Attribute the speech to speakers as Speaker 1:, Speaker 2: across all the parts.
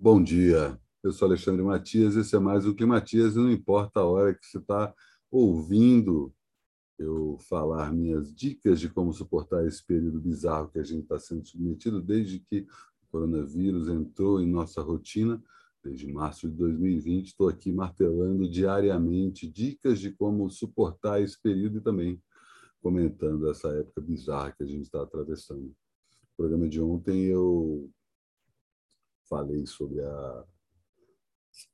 Speaker 1: Bom dia, eu sou Alexandre Matias, esse é mais o Climatias e não importa a hora que você está ouvindo eu falar minhas dicas de como suportar esse período bizarro que a gente está sendo submetido desde que o coronavírus entrou em nossa rotina, desde março de 2020. Estou aqui martelando diariamente dicas de como suportar esse período e também comentando essa época bizarra que a gente está atravessando. No programa de ontem eu falei sobre a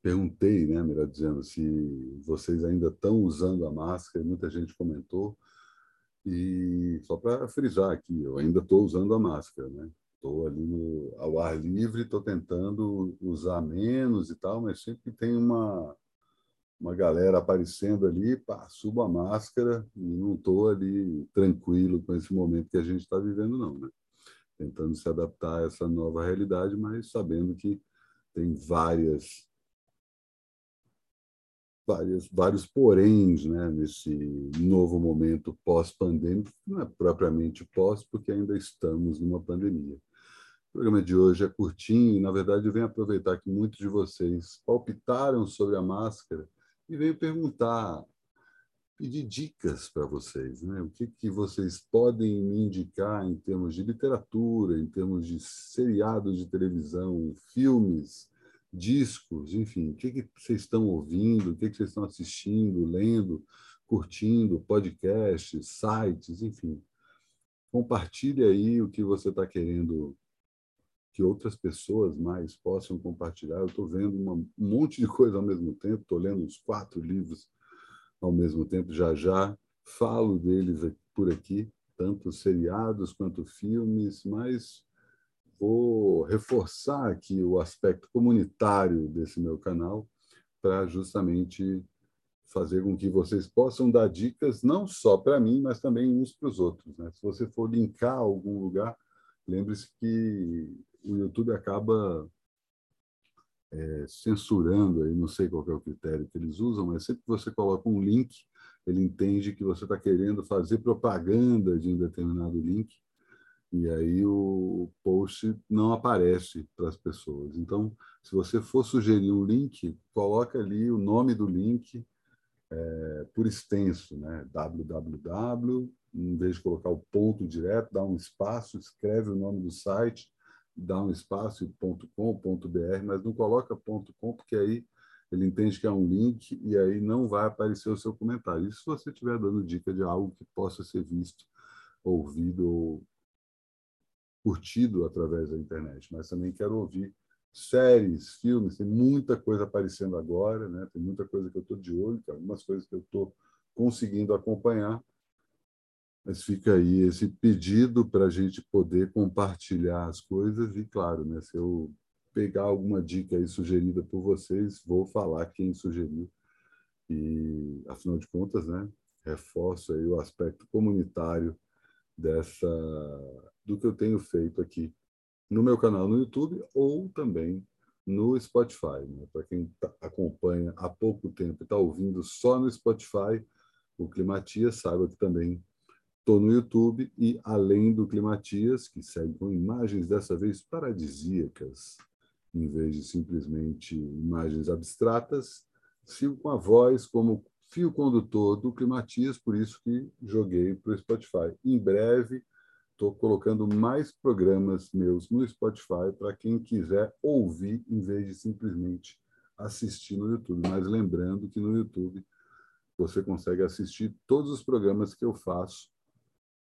Speaker 1: perguntei, né, melhor dizendo, se vocês ainda estão usando a máscara, muita gente comentou. E só para frisar aqui, eu ainda estou usando a máscara, né? Estou ali no, ao ar livre, estou tentando usar menos e tal, mas sempre tem uma uma galera aparecendo ali, pá, subo a máscara e não estou ali tranquilo com esse momento que a gente está vivendo, não, né? Tentando se adaptar a essa nova realidade, mas sabendo que tem várias vários, vários poréns né, nesse novo momento pós-pandêmico, não é propriamente pós, porque ainda estamos numa pandemia. O programa de hoje é curtinho e, na verdade, eu venho aproveitar que muitos de vocês palpitaram sobre a máscara e venho perguntar, pedir dicas para vocês. Né? O que, que vocês podem me indicar em termos de literatura, em termos de seriados de televisão, filmes, discos, enfim, o que, que vocês estão ouvindo, o que, que vocês estão assistindo, lendo, curtindo, podcasts, sites, enfim. Compartilhe aí o que você está querendo que outras pessoas mais possam compartilhar. Eu estou vendo uma, um monte de coisa ao mesmo tempo, estou lendo uns quatro livros ao mesmo tempo, já já falo deles por aqui, tanto seriados quanto filmes, mas vou reforçar aqui o aspecto comunitário desse meu canal para justamente fazer com que vocês possam dar dicas não só para mim, mas também uns para os outros. Né? Se você for linkar algum lugar, lembre-se que o YouTube acaba é, censurando, aí não sei qual é o critério que eles usam, mas sempre que você coloca um link, ele entende que você está querendo fazer propaganda de um determinado link e aí o post não aparece para as pessoas. Então, se você for sugerir um link, coloca ali o nome do link é, por extenso, né? www, em vez de colocar o ponto direto, dá um espaço, escreve o nome do site, dá um espaço .com.br, mas não coloca .com porque aí ele entende que é um link e aí não vai aparecer o seu comentário. Isso se você estiver dando dica de algo que possa ser visto, ouvido ou curtido através da internet, mas também quero ouvir séries, filmes, tem muita coisa aparecendo agora, né? tem muita coisa que eu estou de olho, tem algumas coisas que eu estou conseguindo acompanhar, mas fica aí esse pedido para a gente poder compartilhar as coisas e, claro, né, se eu pegar alguma dica aí sugerida por vocês, vou falar quem sugeriu e, afinal de contas, né, reforço aí o aspecto comunitário dessa do que eu tenho feito aqui no meu canal no YouTube ou também no Spotify. Né? Para quem tá, acompanha há pouco tempo e está ouvindo só no Spotify, o Climatias, saiba que também estou no YouTube e, além do Climatias, que segue com imagens dessa vez paradisíacas, em vez de simplesmente imagens abstratas, sigo com a voz como fio condutor do Climatias, por isso que joguei para o Spotify. Em breve, estou colocando mais programas meus no Spotify para quem quiser ouvir em vez de simplesmente assistir no YouTube. Mas lembrando que no YouTube você consegue assistir todos os programas que eu faço.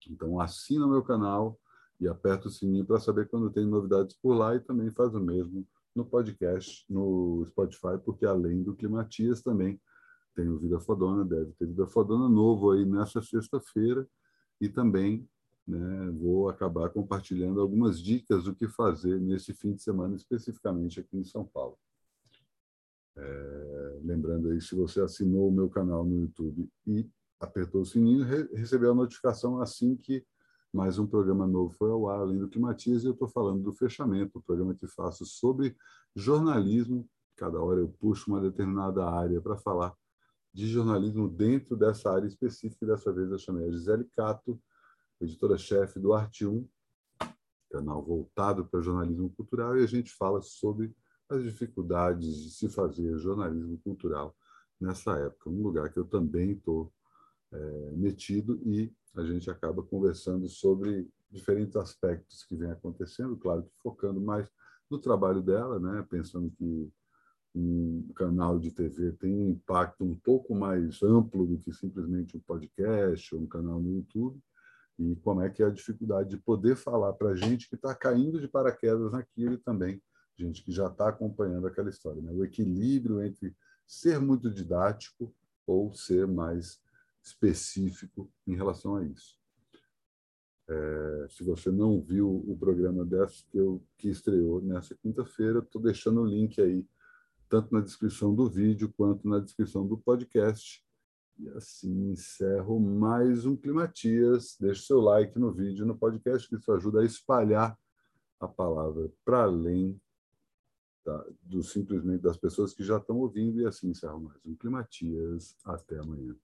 Speaker 1: Então assina o meu canal e aperta o sininho para saber quando tem novidades por lá e também faz o mesmo no podcast, no Spotify, porque além do Climatias também tem o Vida Fodona, deve ter Vida Fodona novo aí nessa sexta-feira e também né, vou acabar compartilhando algumas dicas do que fazer nesse fim de semana, especificamente aqui em São Paulo. É, lembrando aí, se você assinou o meu canal no YouTube e apertou o sininho, re recebeu a notificação assim que mais um programa novo foi ao ar, além do Climatias, e eu estou falando do fechamento, o programa que faço sobre jornalismo. Cada hora eu puxo uma determinada área para falar de jornalismo dentro dessa área específica, e dessa vez eu chamei a Gisele Cato, editora-chefe do Arte 1, canal voltado para jornalismo cultural, e a gente fala sobre as dificuldades de se fazer jornalismo cultural nessa época, um lugar que eu também estou é, metido e a gente acaba conversando sobre diferentes aspectos que vem acontecendo, claro que focando mais no trabalho dela, né, pensando que um canal de TV tem um impacto um pouco mais amplo do que simplesmente um podcast ou um canal no YouTube, e como é que é a dificuldade de poder falar para gente que está caindo de paraquedas naquilo e também gente que já está acompanhando aquela história. Né? O equilíbrio entre ser muito didático ou ser mais específico em relação a isso. É, se você não viu o programa dessa que, eu, que estreou nessa quinta-feira, estou deixando o link aí, tanto na descrição do vídeo quanto na descrição do podcast. E assim encerro mais um Climatias. Deixe seu like no vídeo no podcast, que isso ajuda a espalhar a palavra para além da, do simplesmente das pessoas que já estão ouvindo. E assim encerro mais um Climatias. Até amanhã.